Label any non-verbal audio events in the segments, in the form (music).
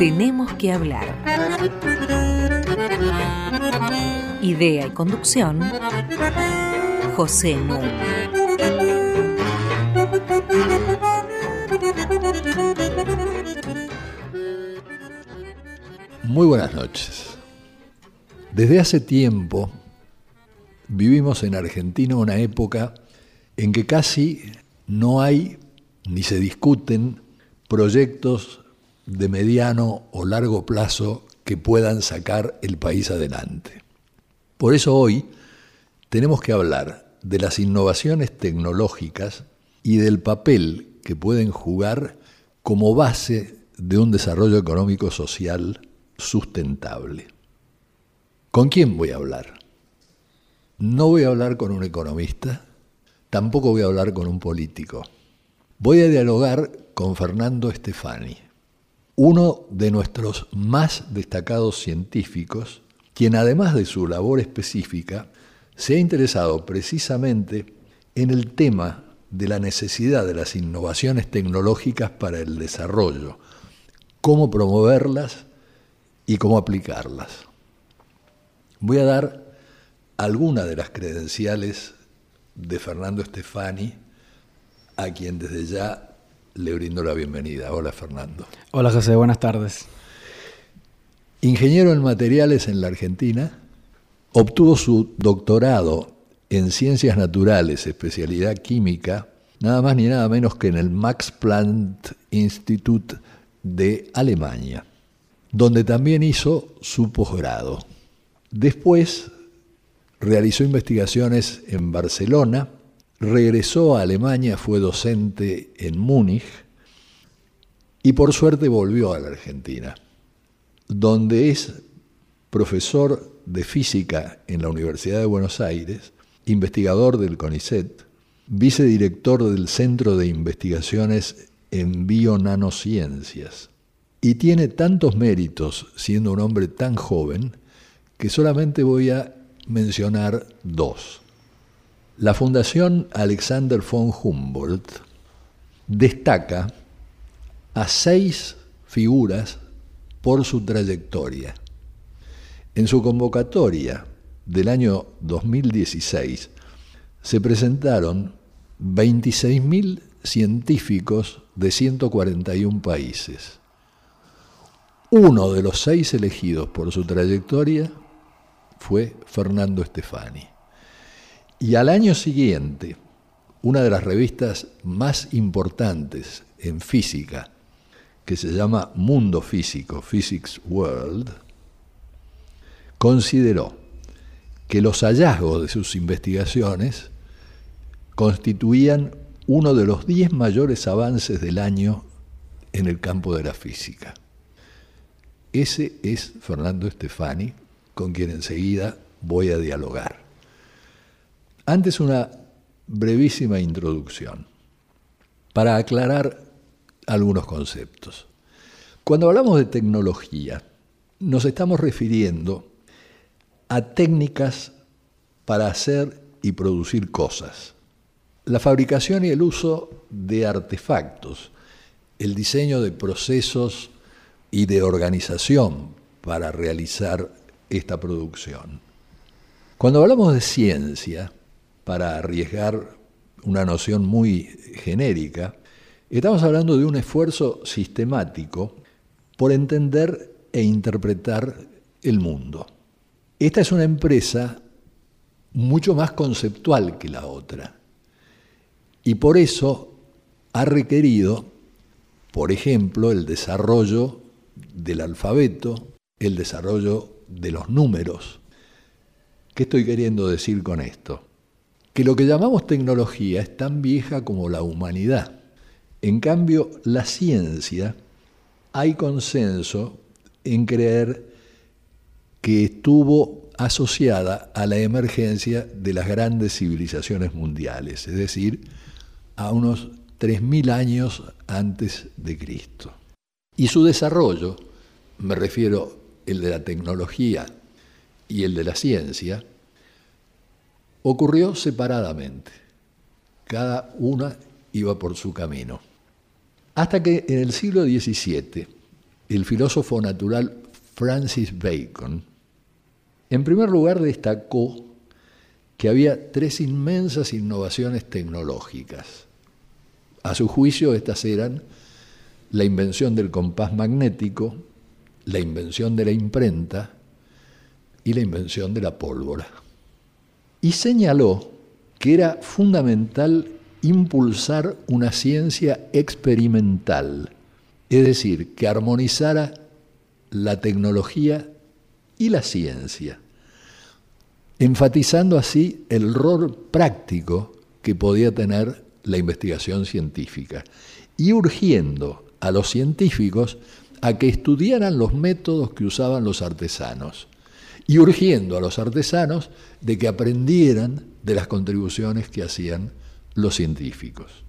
Tenemos que hablar. Idea y conducción, José Núñez. Muy buenas noches. Desde hace tiempo vivimos en Argentina una época en que casi no hay ni se discuten proyectos de mediano o largo plazo que puedan sacar el país adelante. Por eso hoy tenemos que hablar de las innovaciones tecnológicas y del papel que pueden jugar como base de un desarrollo económico social sustentable. ¿Con quién voy a hablar? No voy a hablar con un economista, tampoco voy a hablar con un político. Voy a dialogar con Fernando Stefani, uno de nuestros más destacados científicos, quien además de su labor específica, se ha interesado precisamente en el tema de la necesidad de las innovaciones tecnológicas para el desarrollo, cómo promoverlas y cómo aplicarlas. Voy a dar algunas de las credenciales de Fernando Stefani, a quien desde ya le brindo la bienvenida. Hola Fernando. Hola José, buenas tardes. Ingeniero en materiales en la Argentina, obtuvo su doctorado en ciencias naturales, especialidad química, nada más ni nada menos que en el Max Planck Institute de Alemania, donde también hizo su posgrado. Después realizó investigaciones en Barcelona, regresó a Alemania, fue docente en Múnich y por suerte volvió a la Argentina, donde es profesor de física en la Universidad de Buenos Aires, investigador del CONICET, vicedirector del Centro de Investigaciones en Bionanociencias. Y tiene tantos méritos siendo un hombre tan joven que solamente voy a mencionar dos. La Fundación Alexander von Humboldt destaca a seis figuras por su trayectoria. En su convocatoria del año 2016 se presentaron 26.000 científicos de 141 países. Uno de los seis elegidos por su trayectoria fue Fernando Stefani. Y al año siguiente, una de las revistas más importantes en física, que se llama Mundo Físico, Physics World, consideró que los hallazgos de sus investigaciones constituían uno de los diez mayores avances del año en el campo de la física. Ese es Fernando Stefani, con quien enseguida voy a dialogar. Antes una brevísima introducción para aclarar algunos conceptos. Cuando hablamos de tecnología, nos estamos refiriendo a técnicas para hacer y producir cosas. La fabricación y el uso de artefactos, el diseño de procesos y de organización para realizar esta producción. Cuando hablamos de ciencia, para arriesgar una noción muy genérica, estamos hablando de un esfuerzo sistemático por entender e interpretar el mundo. Esta es una empresa mucho más conceptual que la otra y por eso ha requerido, por ejemplo, el desarrollo del alfabeto, el desarrollo de los números. ¿Qué estoy queriendo decir con esto? Que lo que llamamos tecnología es tan vieja como la humanidad. En cambio, la ciencia, hay consenso en creer que estuvo asociada a la emergencia de las grandes civilizaciones mundiales, es decir, a unos 3.000 años antes de Cristo. Y su desarrollo, me refiero el de la tecnología y el de la ciencia, ocurrió separadamente. Cada una iba por su camino. Hasta que en el siglo XVII el filósofo natural Francis Bacon, en primer lugar destacó que había tres inmensas innovaciones tecnológicas. A su juicio, estas eran la invención del compás magnético, la invención de la imprenta y la invención de la pólvora. Y señaló que era fundamental impulsar una ciencia experimental, es decir, que armonizara la tecnología y la ciencia, enfatizando así el rol práctico que podía tener la investigación científica y urgiendo a los científicos a que estudiaran los métodos que usaban los artesanos y urgiendo a los artesanos de que aprendieran de las contribuciones que hacían los científicos.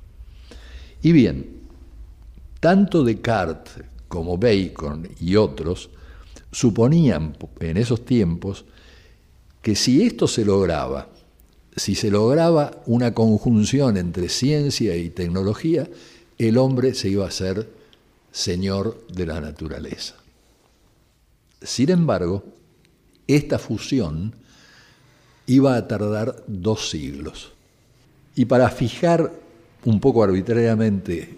Y bien, tanto Descartes como Bacon y otros suponían en esos tiempos que si esto se lograba, si se lograba una conjunción entre ciencia y tecnología, el hombre se iba a ser señor de la naturaleza. Sin embargo, esta fusión iba a tardar dos siglos. Y para fijar un poco arbitrariamente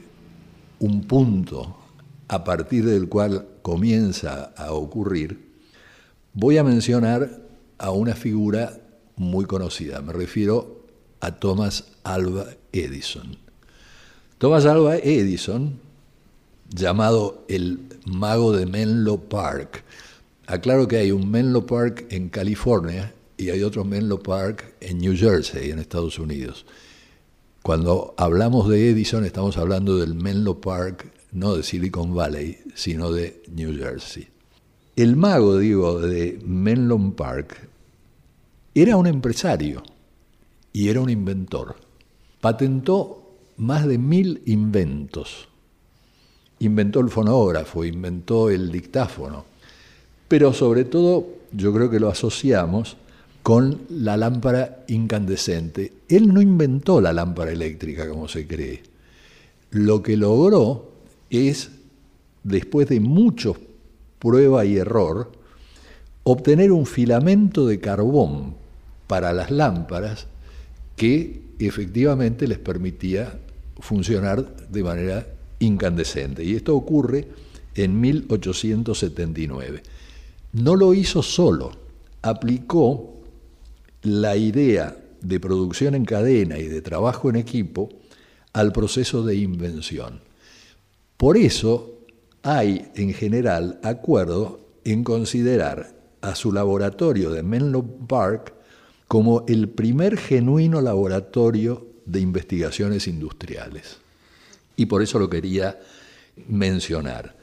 un punto a partir del cual comienza a ocurrir, voy a mencionar a una figura muy conocida. Me refiero a Thomas Alva Edison. Thomas Alva Edison, llamado el mago de Menlo Park, aclaro que hay un Menlo Park en California y hay otro Menlo Park en New Jersey, en Estados Unidos. Cuando hablamos de Edison estamos hablando del Menlo Park, no de Silicon Valley, sino de New Jersey. El mago, digo, de Menlo Park era un empresario y era un inventor. Patentó más de mil inventos. Inventó el fonógrafo, inventó el dictáfono, pero sobre todo yo creo que lo asociamos con la lámpara incandescente. Él no inventó la lámpara eléctrica como se cree. Lo que logró es, después de muchos prueba y error, obtener un filamento de carbón para las lámparas que efectivamente les permitía funcionar de manera incandescente. Y esto ocurre en 1879. No lo hizo solo, aplicó la idea de producción en cadena y de trabajo en equipo al proceso de invención. Por eso hay en general acuerdo en considerar a su laboratorio de Menlo Park como el primer genuino laboratorio de investigaciones industriales. Y por eso lo quería mencionar.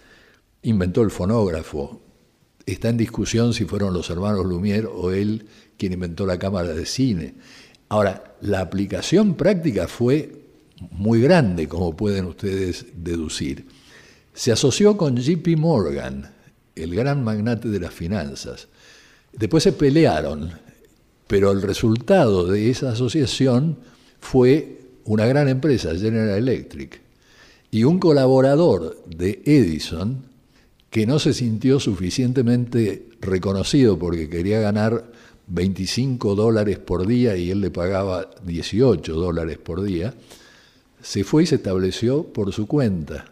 Inventó el fonógrafo. Está en discusión si fueron los hermanos Lumière o él quien inventó la cámara de cine. Ahora, la aplicación práctica fue muy grande, como pueden ustedes deducir. Se asoció con JP Morgan, el gran magnate de las finanzas. Después se pelearon, pero el resultado de esa asociación fue una gran empresa, General Electric, y un colaborador de Edison que no se sintió suficientemente reconocido porque quería ganar 25 dólares por día y él le pagaba 18 dólares por día, se fue y se estableció por su cuenta.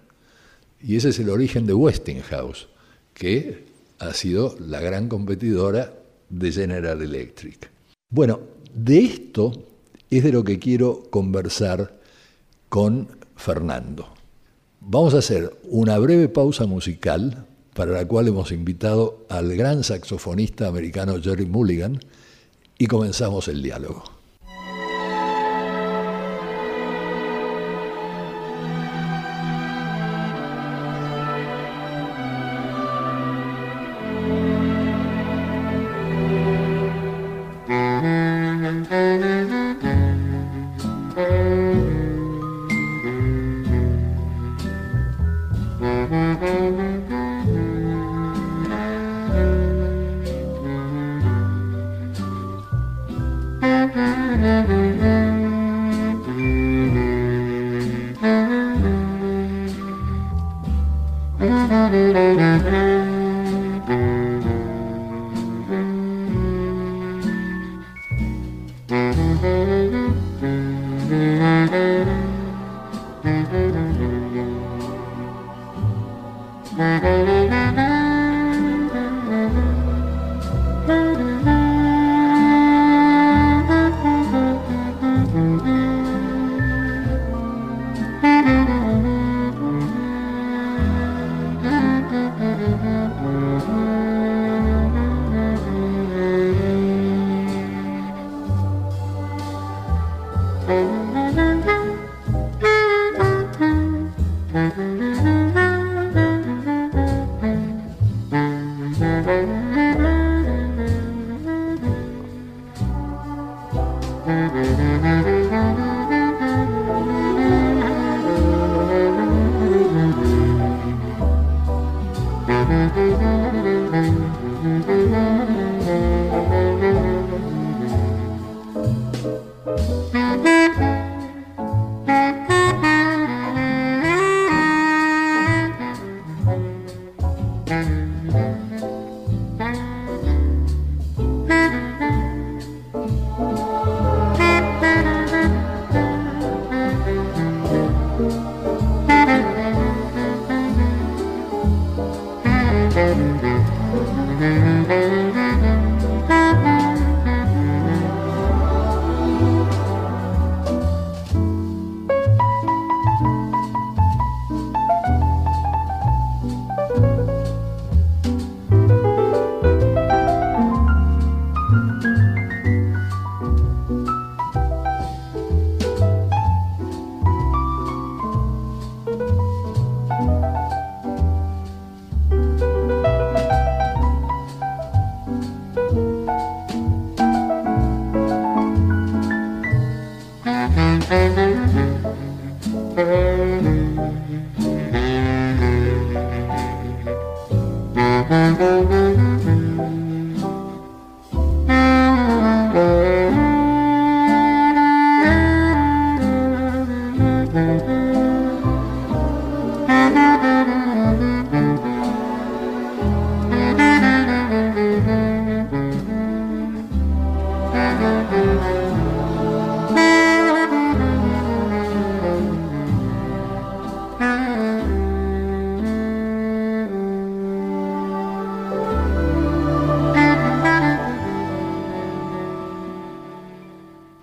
Y ese es el origen de Westinghouse, que ha sido la gran competidora de General Electric. Bueno, de esto es de lo que quiero conversar con Fernando. Vamos a hacer una breve pausa musical para la cual hemos invitado al gran saxofonista americano Jerry Mulligan, y comenzamos el diálogo.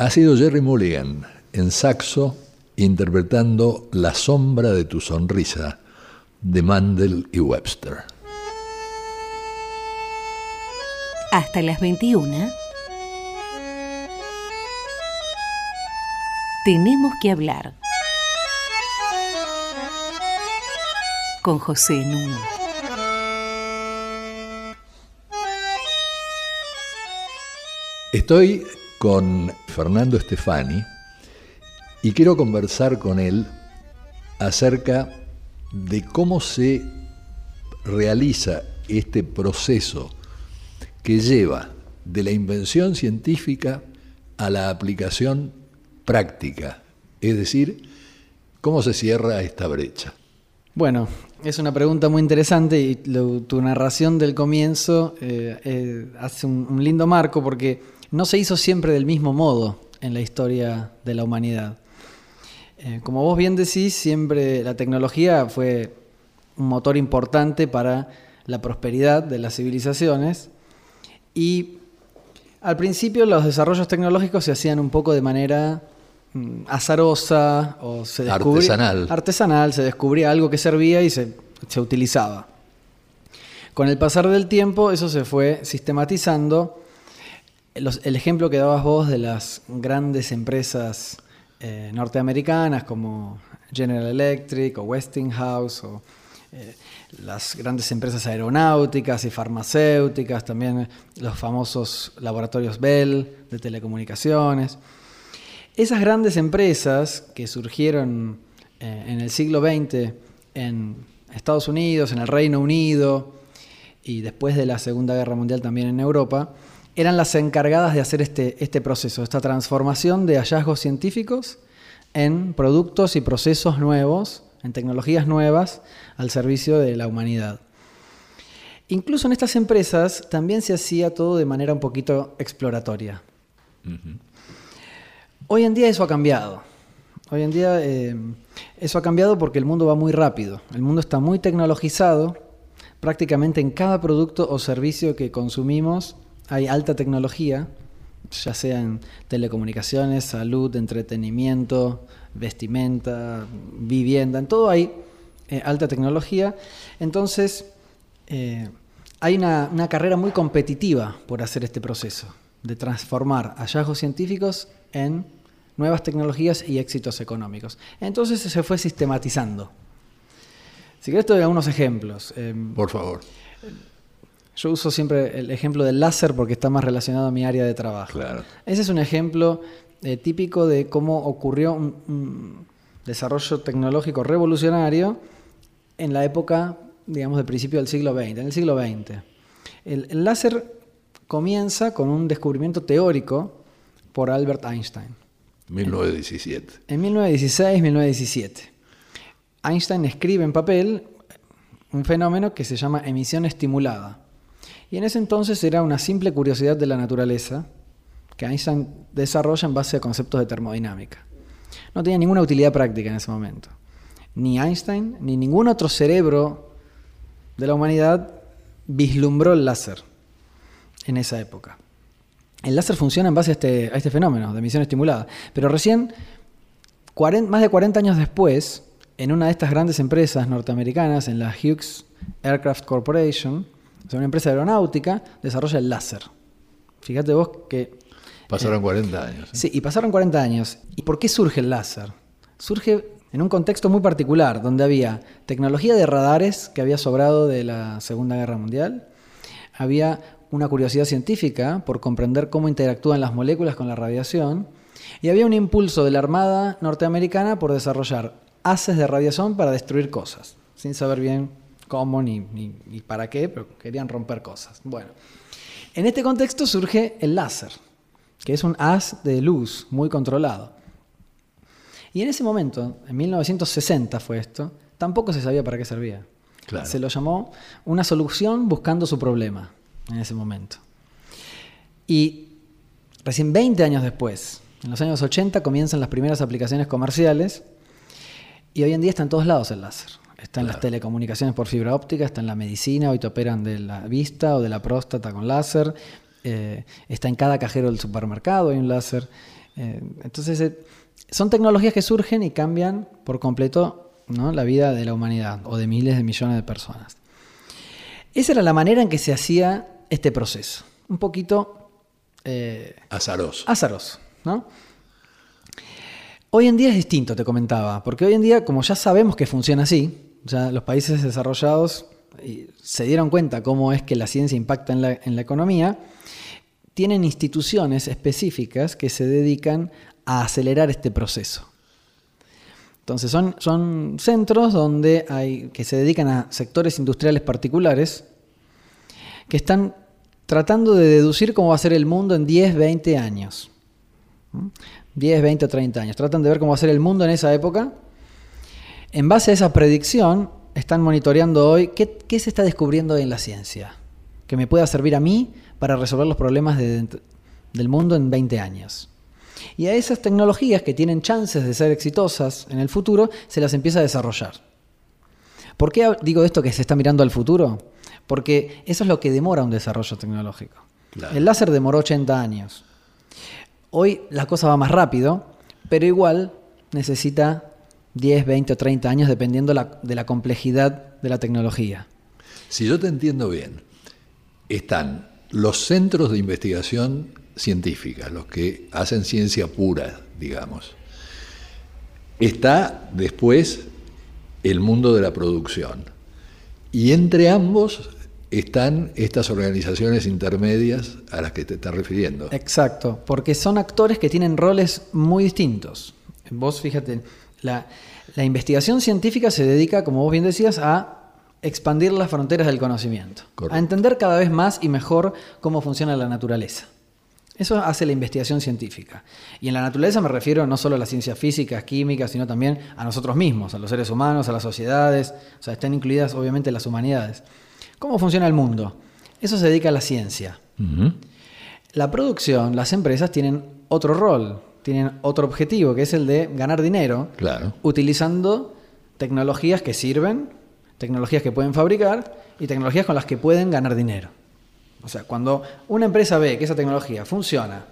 Ha sido Jerry Mulligan en saxo interpretando La sombra de tu sonrisa de Mandel y Webster. Hasta las 21. Tenemos que hablar. Con José Nuno. Estoy con Fernando Stefani y quiero conversar con él acerca de cómo se realiza este proceso que lleva de la invención científica a la aplicación práctica, es decir, cómo se cierra esta brecha. Bueno, es una pregunta muy interesante y tu narración del comienzo eh, eh, hace un lindo marco porque no se hizo siempre del mismo modo en la historia de la humanidad. Eh, como vos bien decís, siempre la tecnología fue un motor importante para la prosperidad de las civilizaciones y al principio los desarrollos tecnológicos se hacían un poco de manera mm, azarosa o se artesanal. Artesanal, se descubría algo que servía y se, se utilizaba. Con el pasar del tiempo eso se fue sistematizando el ejemplo que dabas vos de las grandes empresas eh, norteamericanas como General Electric o Westinghouse o eh, las grandes empresas aeronáuticas y farmacéuticas, también los famosos laboratorios Bell de telecomunicaciones. Esas grandes empresas que surgieron eh, en el siglo XX en Estados Unidos, en el Reino Unido y después de la Segunda Guerra Mundial también en Europa, eran las encargadas de hacer este, este proceso, esta transformación de hallazgos científicos en productos y procesos nuevos, en tecnologías nuevas al servicio de la humanidad. Incluso en estas empresas también se hacía todo de manera un poquito exploratoria. Hoy en día eso ha cambiado. Hoy en día eh, eso ha cambiado porque el mundo va muy rápido. El mundo está muy tecnologizado. Prácticamente en cada producto o servicio que consumimos hay alta tecnología, ya sea en telecomunicaciones, salud, entretenimiento, vestimenta, vivienda, en todo hay eh, alta tecnología. Entonces, eh, hay una, una, carrera muy competitiva por hacer este proceso, de transformar hallazgos científicos en nuevas tecnologías y éxitos económicos. Entonces se fue sistematizando. Si querés te doy algunos ejemplos. Em, por favor. Yo uso siempre el ejemplo del láser porque está más relacionado a mi área de trabajo. Ese es un ejemplo eh, típico de cómo ocurrió un, desarrollo tecnológico revolucionario en la época, digamos, del principio del siglo XX, en el siglo XX. El, láser comienza con un descubrimiento teórico por Albert Einstein. 1917. En 1916, 1917. Einstein escribe en papel un fenómeno que se llama emisión estimulada. Y en ese entonces era una simple curiosidad de la naturaleza que Einstein desarrolla en base a conceptos de termodinámica. No tenía ninguna utilidad práctica en ese momento. Ni Einstein ni ningún otro cerebro de la humanidad vislumbró el láser en esa época. El láser funciona en base a este, este fenómeno de emisión estimulada, pero recién, más de 40 años después, en una de estas grandes empresas norteamericanas, en la Hughes Aircraft Corporation, una empresa aeronáutica, desarrolla el láser. Fíjate vos que... Pasaron 40 eh, años. ¿eh? Sí, y pasaron 40 años. ¿Y por qué surge el láser? Surge en un contexto muy particular, donde había tecnología de radares que había sobrado de la Segunda Guerra Mundial, había una curiosidad científica por comprender cómo interactúan las moléculas con la radiación, y había un impulso de la Armada norteamericana por desarrollar haces de radiación para destruir cosas, sin saber bien cómo ni, para qué, pero querían romper cosas. Bueno, en este contexto surge el láser, que es un haz de luz muy controlado. Y en ese momento, en 1960 fue esto, tampoco se sabía para qué servía. Se lo llamó una solución buscando su problema en ese momento. Y recién 20 años después, en los años 80, comienzan las primeras aplicaciones comerciales y hoy en día está en todos lados el láser. Está en las telecomunicaciones por fibra óptica, está en la medicina, hoy te operan de la vista o de la próstata con láser, eh, está en cada cajero del supermercado, hay un láser. Eh, entonces, eh, son tecnologías que surgen y cambian por completo ¿no? la vida de la humanidad o de miles de millones de personas. Esa era la manera en que se hacía este proceso. Un poquito Azaroso. azaroso, ¿no? Hoy en día es distinto, te comentaba, porque hoy en día, como ya sabemos que funciona así, los países desarrollados eh, se dieron cuenta cómo es que la ciencia impacta en la, economía, tienen instituciones específicas que se dedican a acelerar este proceso. Entonces son, son centros donde hay, que se dedican a sectores industriales particulares que están tratando de deducir cómo va a ser el mundo en 10, 20 años. ¿Mm? 10, 20 o 30 años. Tratan de ver cómo va a ser el mundo en esa época. En base a esa predicción, están monitoreando hoy qué, qué se está descubriendo hoy en la ciencia que me pueda servir a mí para resolver los problemas de del mundo en 20 años. Y a esas tecnologías que tienen chances de ser exitosas en el futuro, se las empieza a desarrollar. ¿Por qué digo esto que se está mirando al futuro? Porque eso es lo que demora un desarrollo tecnológico. Claro. El láser demoró 80 años. Hoy la cosa va más rápido, pero igual necesita 10, 20 o 30 años dependiendo la- de la complejidad de la tecnología. Si yo te entiendo bien, están los centros de investigación científica, los que hacen ciencia pura, digamos. Está después el mundo de la producción. Y entre ambos están estas organizaciones intermedias a las que te estás refiriendo. Exacto, porque son actores que tienen roles muy distintos. Vos fíjate, la, la investigación científica se dedica, como vos bien decías, a expandir las fronteras del conocimiento, Correcto. a entender cada vez más y mejor cómo funciona la naturaleza. Eso hace la investigación científica. Y en la naturaleza me refiero no solo a las ciencias físicas, químicas, sino también a nosotros mismos, a los seres humanos, a las sociedades, o sea, están incluidas obviamente las humanidades. ¿Cómo funciona el mundo? Eso se dedica a la ciencia. La producción, las empresas tienen otro rol, tienen otro objetivo, que es el de ganar dinero, Claro. utilizando tecnologías que sirven, tecnologías que pueden fabricar y tecnologías con las que pueden ganar dinero. O sea, cuando una empresa ve que esa tecnología funciona,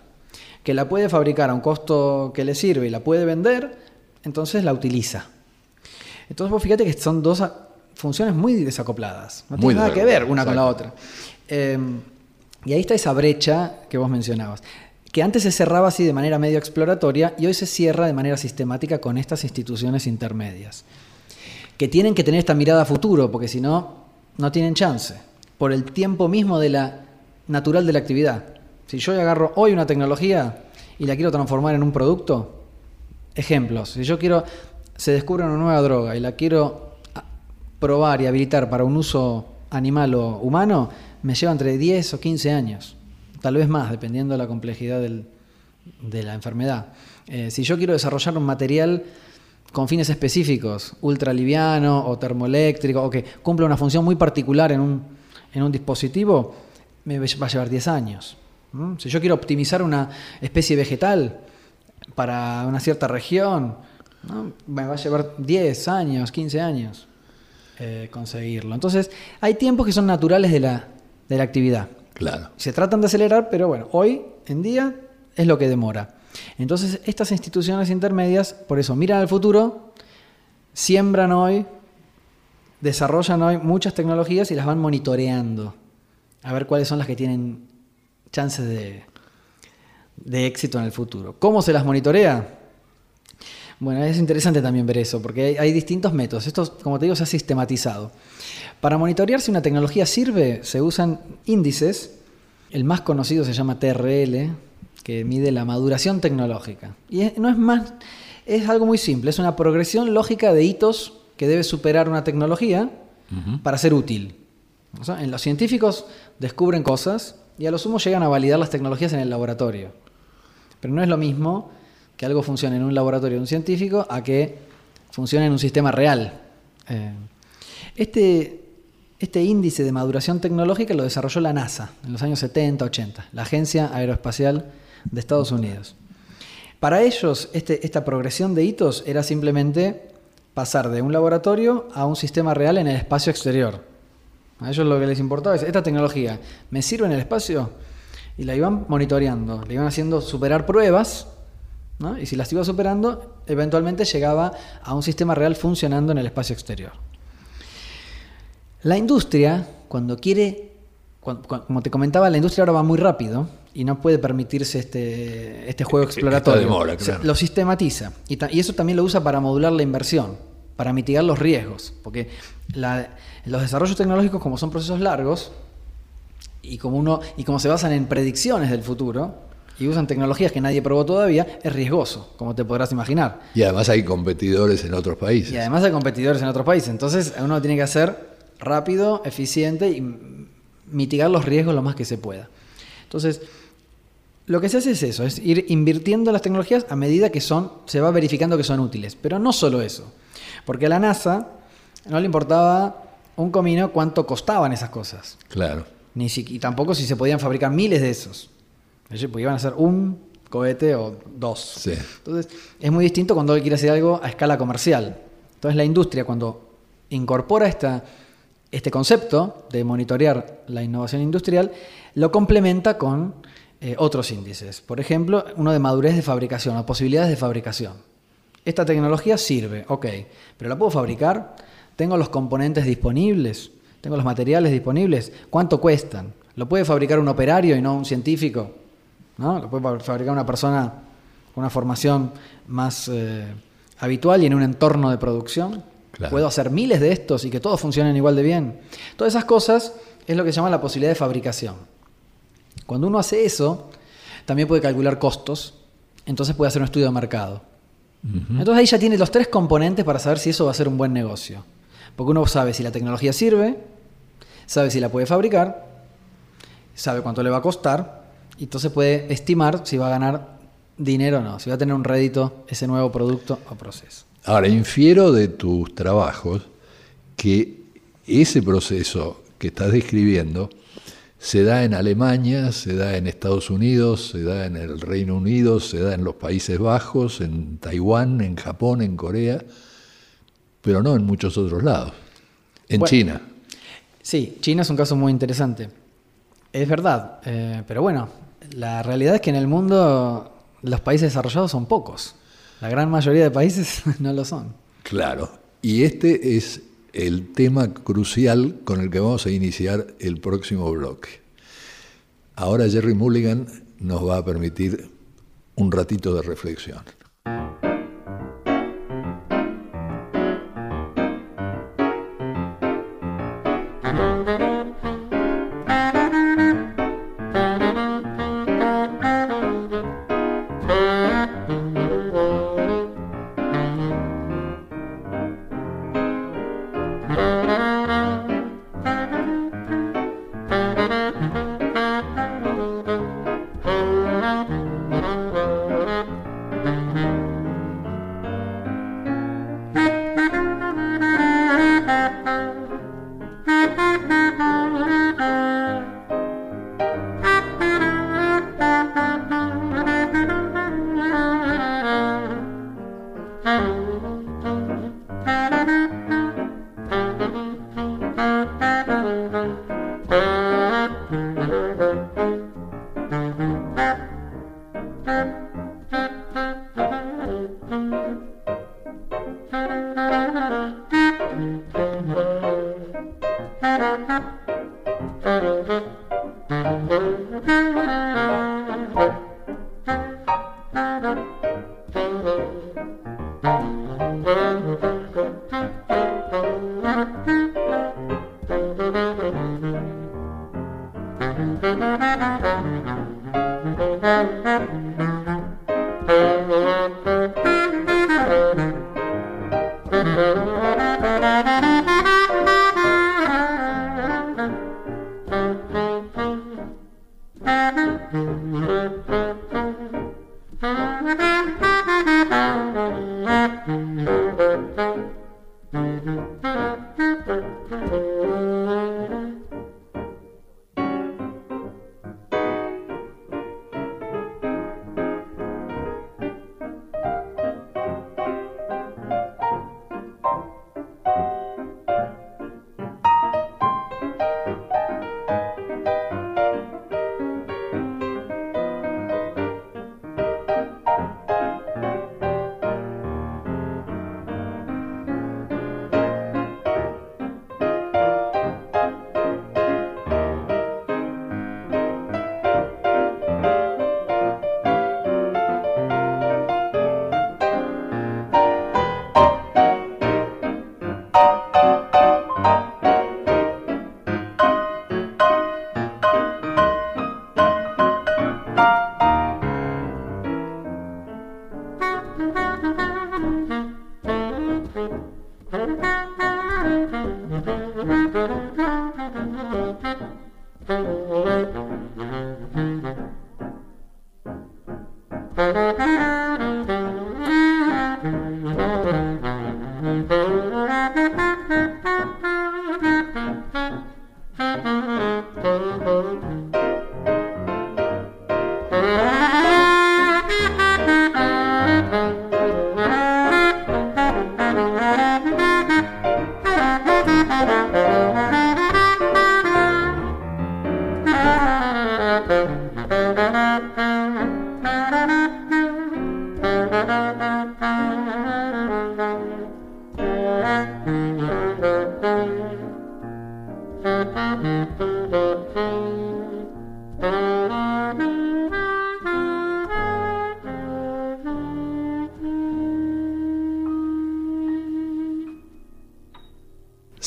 que la puede fabricar a un costo que le sirve y la puede vender, entonces la utiliza. Entonces vos fíjate que son dos funciones muy desacopladas. No tienen nada que ver una con la otra. Eh, y ahí está esa brecha que vos mencionabas, que antes se cerraba así de manera medio exploratoria y hoy se cierra de manera sistemática con estas instituciones intermedias, que tienen que tener esta mirada a futuro, porque si no, no tienen chance, por el tiempo mismo de la natural de la actividad. Si yo agarro hoy una tecnología y la quiero transformar en un producto, ejemplos, si yo quiero, se descubre una nueva droga y la quiero probar y habilitar para un uso animal o humano, me lleva entre 10 o 15 años, tal vez más, dependiendo de la complejidad de la enfermedad. Eh, si yo quiero desarrollar un material con fines específicos, ultraliviano o termoeléctrico, o que cumpla una función muy particular en un, dispositivo, me va a llevar 10 años. ¿Mm? Si yo quiero optimizar una especie vegetal para una cierta región, me va a llevar 10 años, 15 años eh, conseguirlo. Entonces, hay tiempos que son naturales de la, de la actividad. Se tratan de acelerar, pero bueno, hoy en día es lo que demora. Entonces, estas instituciones intermedias, por eso, miran al futuro, siembran hoy, desarrollan hoy muchas tecnologías y las van monitoreando. A ver cuáles son las que tienen chances de, de éxito en el futuro. ¿Cómo se las monitorea? Bueno, es interesante también ver eso, porque hay, hay distintos métodos. Esto, como te digo, se ha sistematizado. Para monitorear si una tecnología sirve, se usan índices. El más conocido se llama TRL, que mide la maduración tecnológica. Y es- no es más, es algo muy simple, es una progresión lógica de hitos que debe superar una tecnología para ser útil. O sea, en los científicos descubren cosas y a lo sumo llegan a validar las tecnologías en el laboratorio. Pero no es lo mismo que algo funcione en un laboratorio de un científico a que funcione en un sistema real. Eh, este, este índice de maduración tecnológica lo desarrolló la NASA en los años 70, 80, la Agencia Aeroespacial de Estados Unidos. Para ellos, este- esta progresión de hitos era simplemente pasar de un laboratorio a un sistema real en el espacio exterior. A ellos lo que les importaba es, esta tecnología, ¿me sirve en el espacio? Y la iban monitoreando, le iban haciendo superar pruebas ¿no? Y si las iba superando, eventualmente llegaba a un sistema real funcionando en el espacio exterior. La industria, cuando quiere, cuando- como te comentaba, la industria ahora va muy rápido y no puede permitirse este, este juego exploratorio. demora, claro. Lo sistematiza y, eso también lo usa para modular la inversión, para mitigar los riesgos, porque la- los desarrollos tecnológicos, como son procesos largos y como, uno, y como se basan en predicciones del futuro y usan tecnologías que nadie probó todavía, es riesgoso, como te podrás imaginar. Y además hay competidores en otros países. Y además hay competidores en otros países. Entonces uno tiene que hacer rápido, eficiente y mitigar los riesgos lo más que se pueda. Entonces, lo que se hace es eso, es ir invirtiendo las tecnologías a medida que son, se va verificando que son útiles. Pero no solo eso. Porque a la NASA no le importaba un comino cuánto costaban esas cosas. Claro. Ni si- y tampoco si se podían fabricar miles de esos. Pues, iban a hacer un cohete o dos. Sí. Entonces, es muy distinto cuando él quiere hacer algo a escala comercial. Entonces, la industria, cuando incorpora esta, este concepto de monitorear la innovación industrial, lo complementa con eh, otros índices. Por ejemplo, uno de madurez de fabricación o posibilidades de fabricación. Esta tecnología sirve, ok, pero ¿la puedo fabricar? ¿Tengo los componentes disponibles? ¿Tengo los materiales disponibles? ¿Cuánto cuestan? ¿Lo puede fabricar un operario y no un científico? ¿No? ¿Lo puede fabricar una persona con una formación más eh, habitual y en un entorno de producción? Claro. ¿Puedo hacer miles de estos y que todos funcionen igual de bien? Todas esas cosas es lo que se llama la posibilidad de fabricación. Cuando uno hace eso, también puede calcular costos, entonces puede hacer un estudio de mercado. Entonces ahí ya tiene los tres componentes para saber si eso va a ser un buen negocio. Porque uno sabe si la tecnología sirve, sabe si la puede fabricar, sabe cuánto le va a costar, y entonces puede estimar si va a ganar dinero o no, si va a tener un rédito ese nuevo producto o proceso. Ahora, infiero de tus trabajos que ese proceso que estás describiendo se da en Alemania, se da en Estados Unidos, se da en el Reino Unido, se da en los Países Bajos, en Taiwán, en Japón, en Corea, pero no en muchos otros lados. En Bueno. China. Sí, China es un caso muy interesante. Es verdad, eh, pero bueno, la realidad es que en el mundo los países desarrollados son pocos. La gran mayoría de países (laughs) no lo son. Claro. Y este es el tema crucial con el que vamos a iniciar el próximo bloque. Ahora Jerry Mulligan nos va a permitir un ratito de reflexión. Thank you.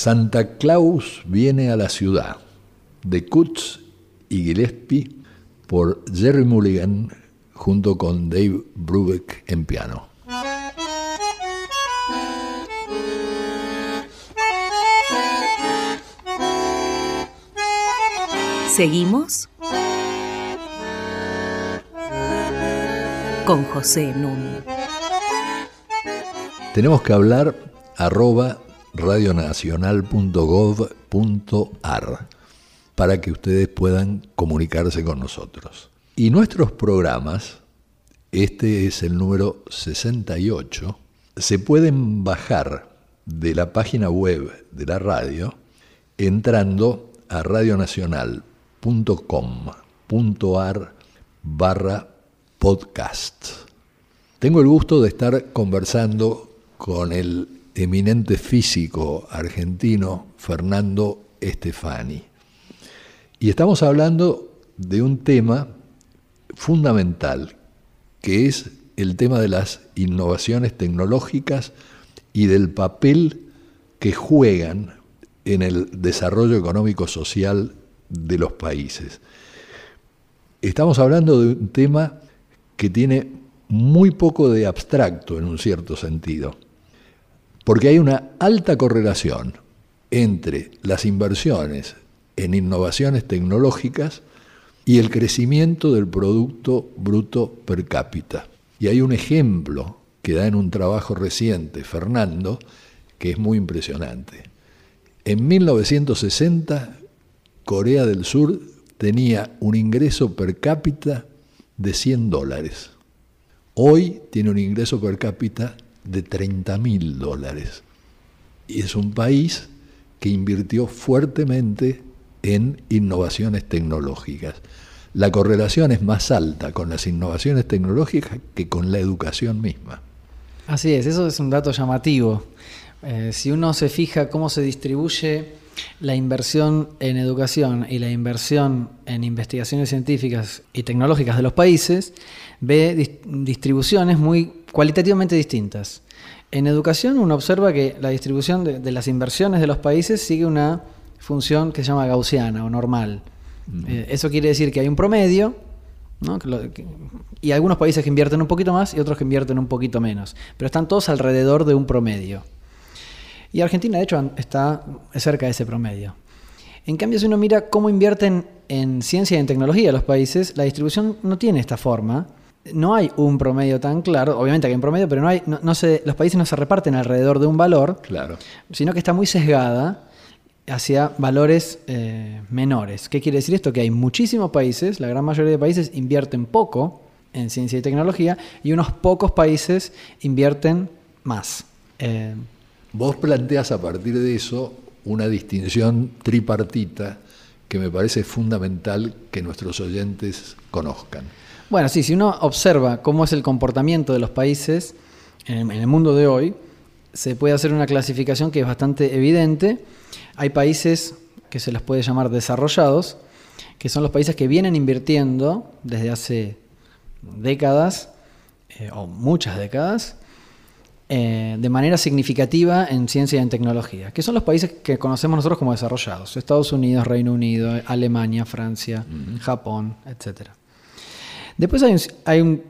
Santa Claus viene a la ciudad, de Kutz y Gillespie, por Jerry Mulligan, junto con Dave Brubeck en piano. Seguimos con José Nun. Tenemos que hablar arroba radionacional.gov.ar para que ustedes puedan comunicarse con nosotros. Y nuestros programas, este es el número 68, se pueden bajar de la página web de la radio entrando a radionacional.com.ar barra podcast. Tengo el gusto de estar conversando con el eminente físico argentino Fernando Estefani. Y estamos hablando de un tema fundamental, que es el tema de las innovaciones tecnológicas y del papel que juegan en el desarrollo económico-social de los países. Estamos hablando de un tema que tiene muy poco de abstracto en un cierto sentido porque hay una alta correlación entre las inversiones en innovaciones tecnológicas y el crecimiento del Producto Bruto Per cápita. Y hay un ejemplo que da en un trabajo reciente Fernando, que es muy impresionante. En 1960, Corea del Sur tenía un ingreso per cápita de 100 dólares. Hoy tiene un ingreso per cápita de 30 mil dólares. Y es un país que invirtió fuertemente en innovaciones tecnológicas. La correlación es más alta con las innovaciones tecnológicas que con la educación misma. Así es, eso es un dato llamativo. Eh, si uno se fija cómo se distribuye la inversión en educación y la inversión en investigaciones científicas y tecnológicas de los países, ve distribuciones muy cualitativamente distintas. En educación uno observa que la distribución de, las inversiones de los países sigue una función que se llama gaussiana o normal. Eh, eso quiere decir que hay un promedio, y algunos países que invierten un poquito más y otros que invierten un poquito menos, pero están todos alrededor de un promedio. Y Argentina, de hecho, está cerca de ese promedio. En cambio, si uno mira cómo invierten en ciencia y en tecnología los países, la distribución no tiene esta forma. No hay un promedio tan claro, obviamente hay un promedio, pero no hay, no, los países no se reparten alrededor de un valor, claro. sino que está muy sesgada hacia valores eh, menores. ¿Qué quiere decir esto? Que hay muchísimos países, la gran mayoría de países invierten poco en ciencia y tecnología y unos pocos países invierten más. Eh, Vos planteas a partir de eso una distinción tripartita que me parece fundamental que nuestros oyentes conozcan. Bueno, sí, si uno observa cómo es el comportamiento de los países en el mundo de hoy, se puede hacer una clasificación que es bastante evidente. Hay países que se los puede llamar desarrollados, que son los países que vienen invirtiendo desde hace décadas, eh, o muchas décadas, eh, de manera significativa en ciencia y en tecnología, que son los países que conocemos nosotros como desarrollados, Estados Unidos, Reino Unido, Alemania, Francia, Japón, etc. Después hay un,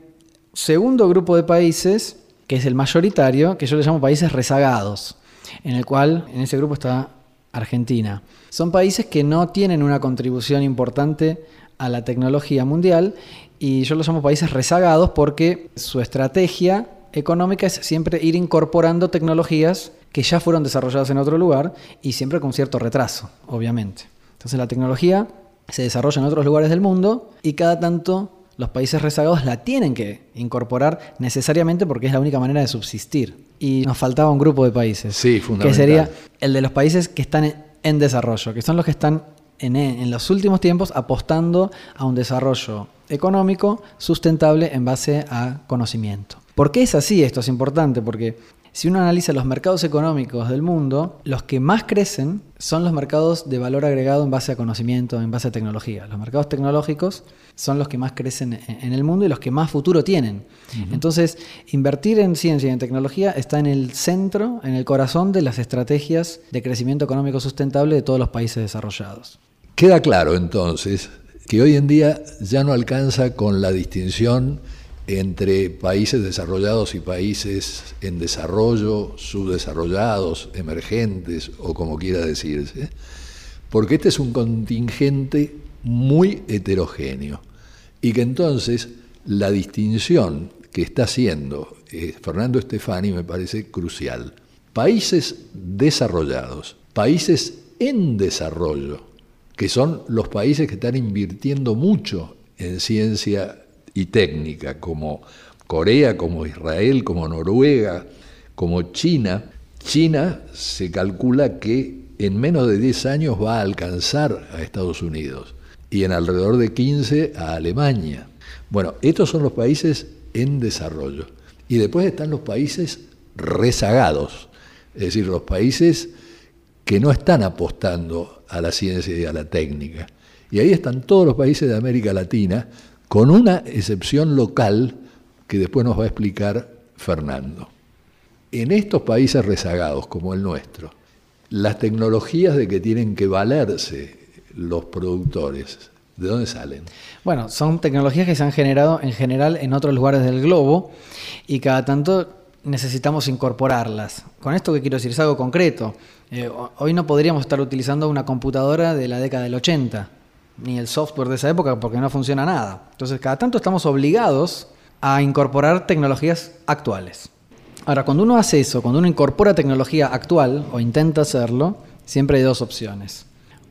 segundo grupo de países, que es el mayoritario, que yo le llamo países rezagados, en el cual en ese grupo está Argentina. Son países que no tienen una contribución importante a la tecnología mundial y yo los llamo países rezagados porque su estrategia económica es siempre ir incorporando tecnologías que ya fueron desarrolladas en otro lugar y siempre con cierto retraso, obviamente. Entonces la tecnología se desarrolla en otros lugares del mundo y cada tanto los países rezagados la tienen que incorporar necesariamente porque es la única manera de subsistir. Y nos faltaba un grupo de países. Sí, Que sería el de los países que están en desarrollo, que son los que están en, en los últimos tiempos apostando a un desarrollo económico sustentable en base a conocimiento. ¿Por qué es así? Esto es importante porque si uno analiza los mercados económicos del mundo, los que más crecen son los mercados de valor agregado en base a conocimiento, en base a tecnología. Los mercados tecnológicos son los que más crecen en el mundo y los que más futuro tienen. Entonces, invertir en ciencia y en tecnología está en el centro, en el corazón de las estrategias de crecimiento económico sustentable de todos los países desarrollados. Queda claro entonces que hoy en día ya no alcanza con la distinción entre países desarrollados y países en desarrollo, subdesarrollados, emergentes o como quiera decirse, porque este es un contingente muy heterogéneo y que entonces la distinción que está haciendo eh, Fernando Stefani me parece crucial. Países desarrollados, países en desarrollo, que son los países que están invirtiendo mucho en ciencia y técnica, como Corea, como Israel, como Noruega, como China. China se calcula que en menos de 10 años va a alcanzar a Estados Unidos y en alrededor de 15 a Alemania. Bueno, estos son los países en desarrollo. Y después están los países rezagados, es decir, los países que no están apostando a la ciencia y a la técnica. Y ahí están todos los países de América Latina, con una excepción local que después nos va a explicar Fernando. En estos países rezagados como el nuestro, las tecnologías de que tienen que valerse los productores, ¿de dónde salen? Bueno, son tecnologías que se han generado en general en otros lugares del globo y cada tanto necesitamos incorporarlas. Con esto que quiero decir es algo concreto. Eh, hoy no podríamos estar utilizando una computadora de la década del 80 ni el software de esa época porque no funciona nada. Entonces, cada tanto estamos obligados a incorporar tecnologías actuales. Ahora, cuando uno hace eso, cuando uno incorpora tecnología actual o intenta hacerlo, siempre hay dos opciones.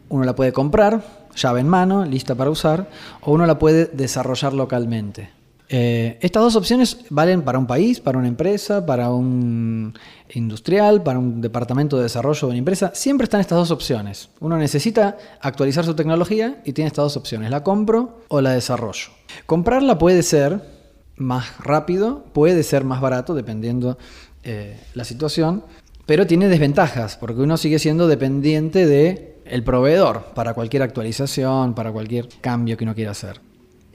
Uno la puede comprar, llave en mano, lista para usar, o uno la puede desarrollar localmente. Eh, estas dos opciones valen para un país, para una empresa, para un industrial, para un departamento de desarrollo de una empresa. Siempre están estas dos opciones. Uno necesita actualizar su tecnología y tiene estas dos opciones, la compro o la desarrollo. Comprarla puede ser más rápido, puede ser más barato, dependiendo eh, la situación, pero tiene desventajas, porque uno sigue siendo dependiente de el proveedor para cualquier actualización, para cualquier cambio que uno quiera hacer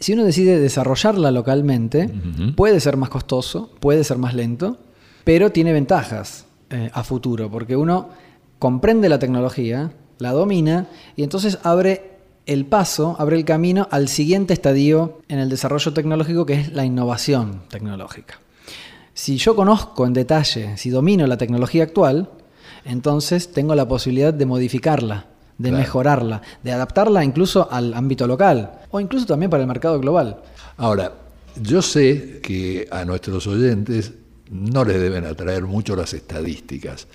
si uno decide desarrollarla localmente, puede ser más costoso, puede ser más lento, pero tiene ventajas eh, a futuro, porque uno comprende la tecnología, la domina y entonces abre el paso, abre el camino al siguiente estadio en el desarrollo tecnológico que es la innovación tecnológica. Si yo conozco en detalle, si domino la tecnología actual, entonces tengo la posibilidad de modificarla, de mejorarla, de adaptarla incluso al ámbito local o incluso también para el mercado global. Ahora, yo sé que a nuestros oyentes no les deben atraer mucho las estadísticas,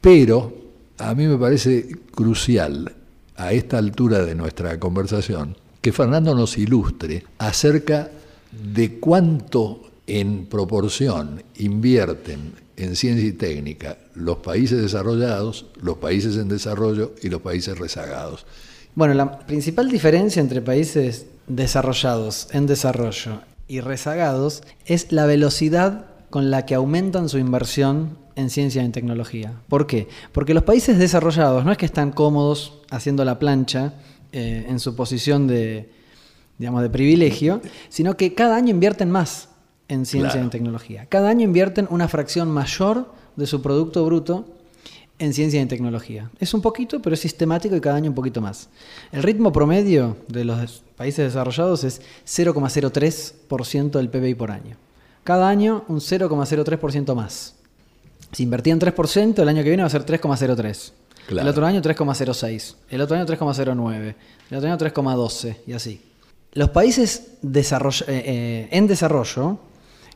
pero a mí me parece crucial a esta altura de nuestra conversación que Fernando nos ilustre acerca de cuánto en proporción invierten en ciencia y técnica los países desarrollados, los países en desarrollo y los países rezagados. Bueno, la principal diferencia entre países desarrollados, en desarrollo y rezagados es la velocidad con la que aumentan su inversión en ciencia y en tecnología. ¿Por qué? Porque los países desarrollados no es que están cómodos haciendo la plancha eh, en su posición de, digamos, de privilegio, sino que cada año invierten más en ciencia y en tecnología. Cada año invierten una fracción mayor de su Producto Bruto en ciencia y en tecnología. Es un poquito, pero es sistemático y cada año un poquito más. El ritmo promedio de los países desarrollados es 0,03% del PBI por año. Cada año un 0,03% más. Si invertían 3%, el año que viene va a ser 3,03. El otro año 3,06. El otro año 3,09. El otro año 3,12 y así. Los países desarroll- eh, eh, en desarrollo,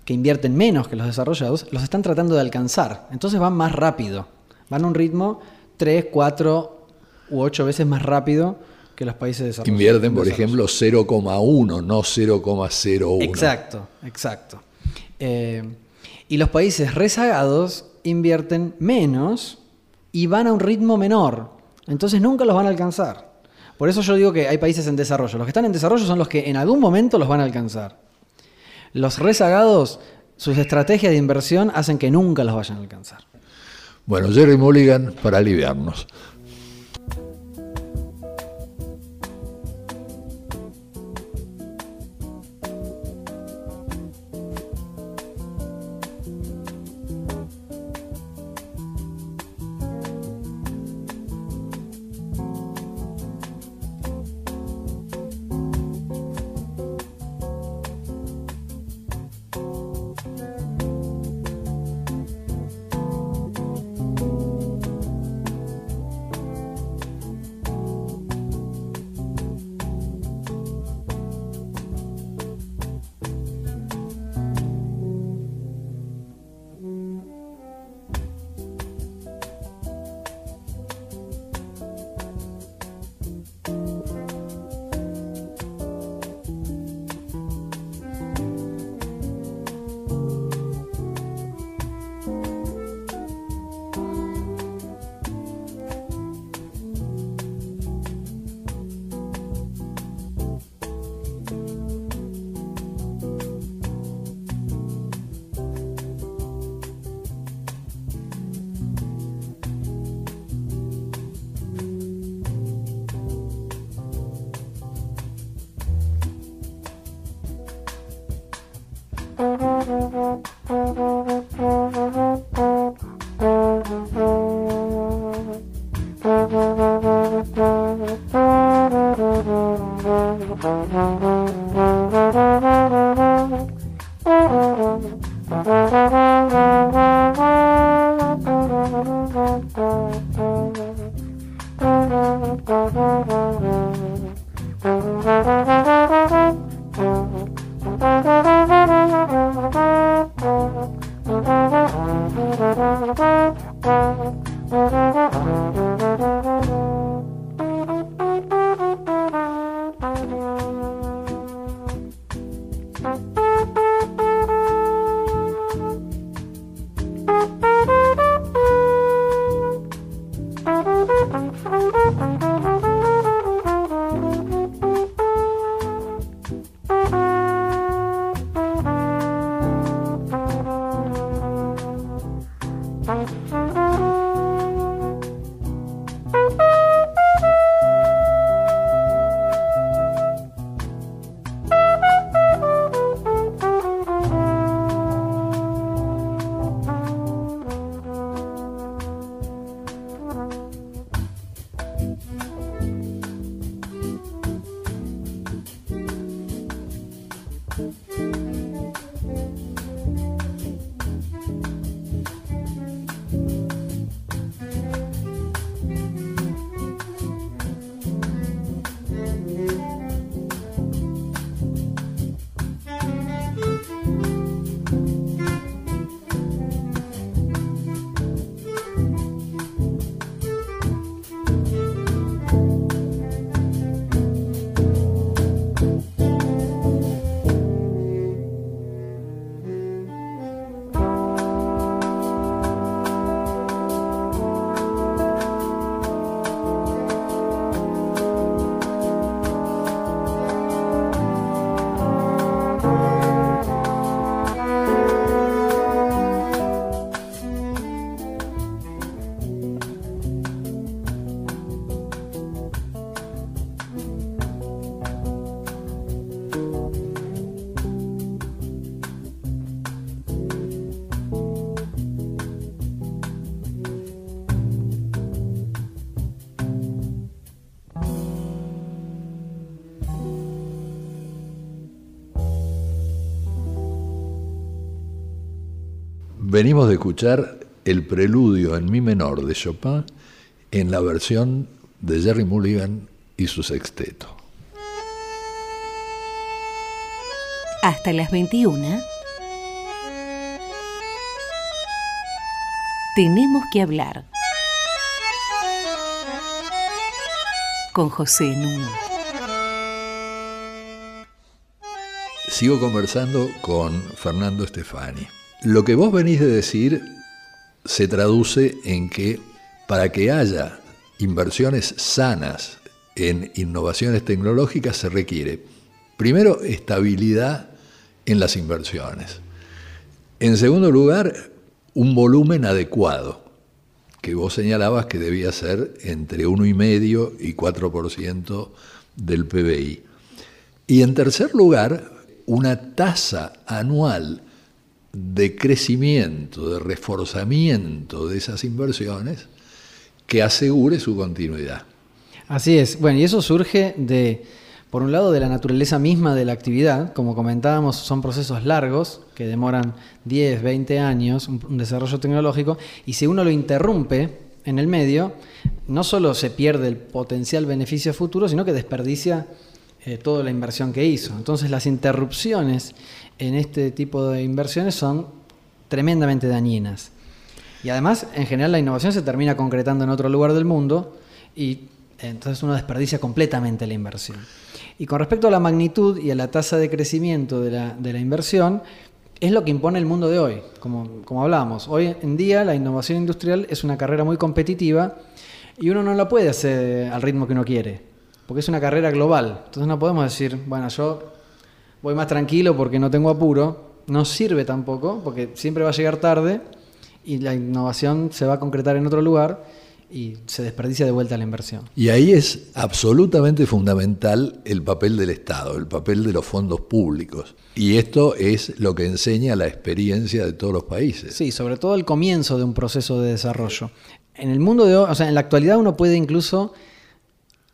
que invierten menos que los desarrollados, los están tratando de alcanzar. Entonces van más rápido. Van a un ritmo 3, 4 u 8 veces más rápido que los países desarrollados. Invierten, por ejemplo, 0,1, no 0,01. Exacto, exacto. Eh, y los países rezagados invierten menos y van a un ritmo menor. Entonces nunca los van a alcanzar. Por eso yo digo que hay países en desarrollo. Los que están en desarrollo son los que en algún momento los van a alcanzar. Los rezagados, sus estrategias de inversión hacen que nunca los vayan a alcanzar. Bueno, Jerry Mulligan, para aliviarnos. Venimos de escuchar el preludio en mi menor de Chopin en la versión de Jerry Mulligan y su sexteto. Hasta las 21. Tenemos que hablar. Con José Nuno. Sigo conversando con Fernando Stefani. Lo que vos venís de decir se traduce en que para que haya inversiones sanas en innovaciones tecnológicas se requiere, primero, estabilidad en las inversiones. En segundo lugar, un volumen adecuado, que vos señalabas que debía ser entre 1,5 y 4% del PBI. Y en tercer lugar, una tasa anual de crecimiento, de reforzamiento de esas inversiones que asegure su continuidad. Así es. Bueno, y eso surge de, por un lado, de la naturaleza misma de la actividad. Como comentábamos, son procesos largos que demoran 10, 20 años, un, desarrollo tecnológico, y si uno lo interrumpe en el medio, no solo se pierde el potencial beneficio futuro, sino que desperdicia eh, toda la inversión que hizo. Entonces las interrupciones en este tipo de inversiones son tremendamente dañinas. Y además, en general, la innovación se termina concretando en otro lugar del mundo y entonces uno desperdicia completamente la inversión. Y con respecto a la magnitud y a la tasa de crecimiento de la, inversión, es lo que impone el mundo de hoy, como, como hablábamos. Hoy en día la innovación industrial es una carrera muy competitiva y uno no la puede hacer al ritmo que uno quiere, porque es una carrera global. Entonces no podemos decir, bueno, yo voy más tranquilo porque no tengo apuro. No sirve tampoco, porque siempre va a llegar tarde y la innovación se va a concretar en otro lugar y se desperdicia de vuelta la inversión. Y ahí es absolutamente fundamental el papel del Estado, el papel de los fondos públicos. Y esto es lo que enseña la experiencia de todos los países. Sí, sobre todo el comienzo de un proceso de desarrollo. En el mundo de hoy, o sea, en la actualidad uno puede incluso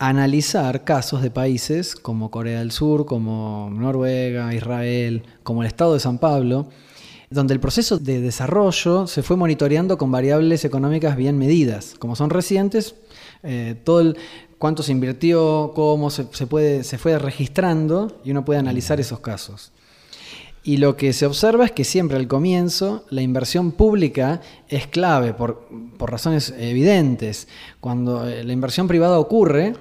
analizar casos de países como Corea del Sur, como Noruega, Israel, como el Estado de San Pablo, donde el proceso de desarrollo se fue monitoreando con variables económicas bien medidas. Como son recientes, eh, todo el, cuánto se invirtió, cómo se, puede, se fue registrando y uno puede analizar esos casos. Y lo que se observa es que siempre al comienzo la inversión pública es clave por, por razones evidentes. Cuando eh, la inversión privada ocurre,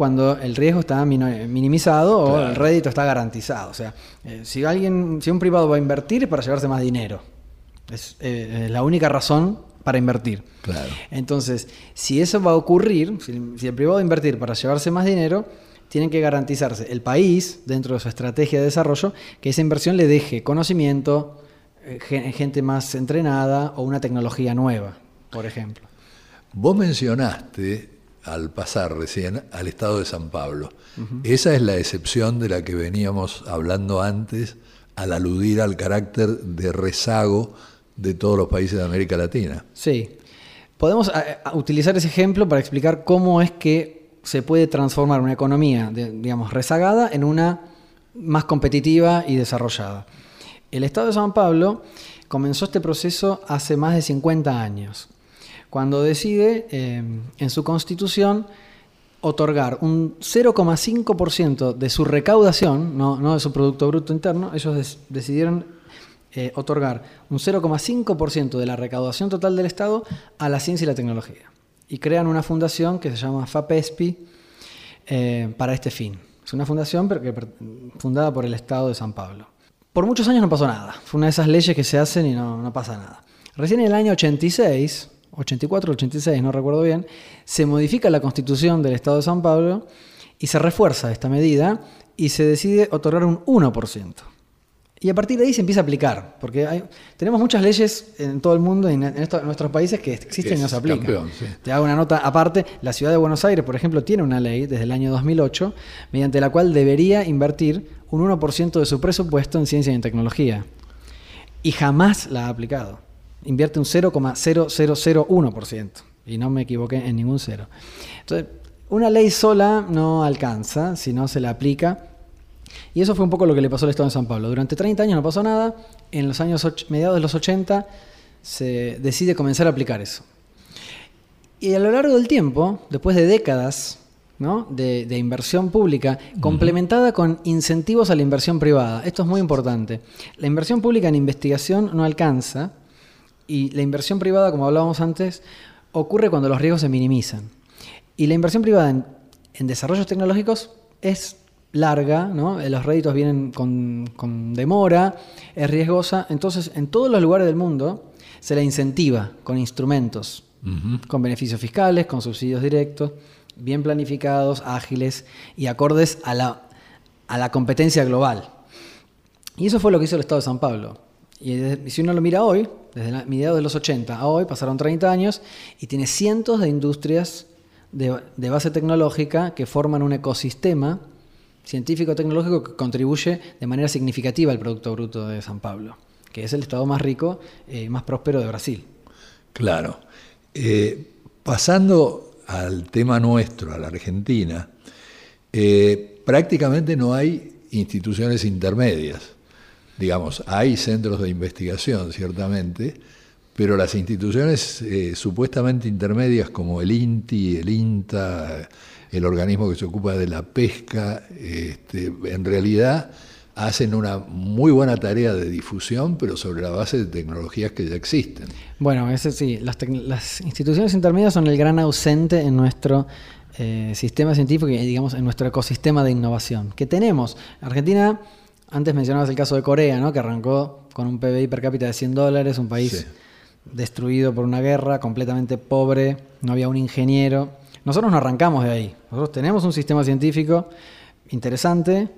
cuando el riesgo está minimizado o el rédito está garantizado. O sea, eh, si alguien, si un privado va a invertir es para llevarse más dinero. Es eh, la única razón para invertir. Claro. Entonces, si eso va a ocurrir, si, el privado va a invertir para llevarse más dinero, tienen que garantizarse el país, dentro de su estrategia de desarrollo, que esa inversión le deje conocimiento, eh, gente más entrenada o una tecnología nueva, por ejemplo. Vos mencionaste al pasar recién al estado de San Pablo. Esa es la excepción de la que veníamos hablando antes al aludir al carácter de rezago de todos los países de América Latina. Sí. Podemos eh, eh, utilizar ese ejemplo para explicar cómo es que se puede transformar una economía, digamos, rezagada en una más competitiva y desarrollada. El Estado de San Pablo comenzó este proceso hace más de 50 años cuando decide eh, en su constitución otorgar un 0,5% de su recaudación, no, de su Producto Bruto Interno, ellos decidieron eh, otorgar un 0,5% de la recaudación total del Estado a la ciencia y la tecnología. Y crean una fundación que se llama FAPESPI eh, para este fin. Es una fundación fundada por el Estado de San Pablo. Por muchos años no pasó nada. Fue una de esas leyes que se hacen y no, no pasa nada. Recién en el año 86, 84 86, no recuerdo bien, se modifica la constitución del Estado de San Pablo y se refuerza esta medida y se decide otorgar un 1%. Y a partir de ahí se empieza a aplicar, porque hay, tenemos muchas leyes en todo el mundo y en, nuestros países que existen y no se aplican. Te hago una nota aparte, la ciudad de Buenos Aires, por ejemplo, tiene una ley desde el año 2008 mediante la cual debería invertir un 1% de su presupuesto en ciencia y en tecnología. Y jamás la ha aplicado invierte un 0,0001% y no me equivoqué en ningún cero. Entonces, una ley sola no alcanza si no se la aplica. Y eso fue un poco lo que le pasó al Estado de San Pablo. Durante 30 años no pasó nada. En los años mediados de los 80 se decide comenzar a aplicar eso. Y a lo largo del tiempo, después de décadas ¿no? de, de inversión pública, complementada con incentivos a la inversión privada. Esto es muy importante. La inversión pública en investigación no alcanza y la inversión privada, como hablábamos antes, ocurre cuando los riesgos se minimizan. Y la inversión privada en, en desarrollos tecnológicos es larga, ¿no? los réditos vienen con, con demora, es riesgosa. Entonces, en todos los lugares del mundo se la incentiva con instrumentos, con beneficios fiscales, con subsidios directos, bien planificados, ágiles y acordes a la, a la competencia global. Y eso fue lo que hizo el Estado de San Pablo. Y si uno lo mira hoy, desde la- mediados de los 80 a hoy, pasaron 30 años y tiene cientos de industrias de, base tecnológica que forman un ecosistema científico-tecnológico que contribuye de manera significativa al Producto Bruto de San Pablo, que es el estado más rico y más próspero de Brasil. Claro. Eh, pasando al tema nuestro, a la Argentina, eh, prácticamente no hay instituciones intermedias. Digamos, hay centros de investigación, ciertamente, pero las instituciones eh, supuestamente intermedias como el INTI, el INTA, el organismo que se ocupa de la pesca, este, en realidad hacen una muy buena tarea de difusión, pero sobre la base de tecnologías que ya existen. Bueno, ese sí, las, instituciones intermedias son el gran ausente en nuestro eh, sistema científico y digamos en nuestro ecosistema de innovación que tenemos. Argentina, antes mencionabas el caso de Corea, ¿no? que arrancó con un PBI per cápita de 100 dólares, un país Sí. destruido por una guerra, completamente pobre, no había un ingeniero. Nosotros no arrancamos de ahí. Nosotros tenemos un sistema científico interesante,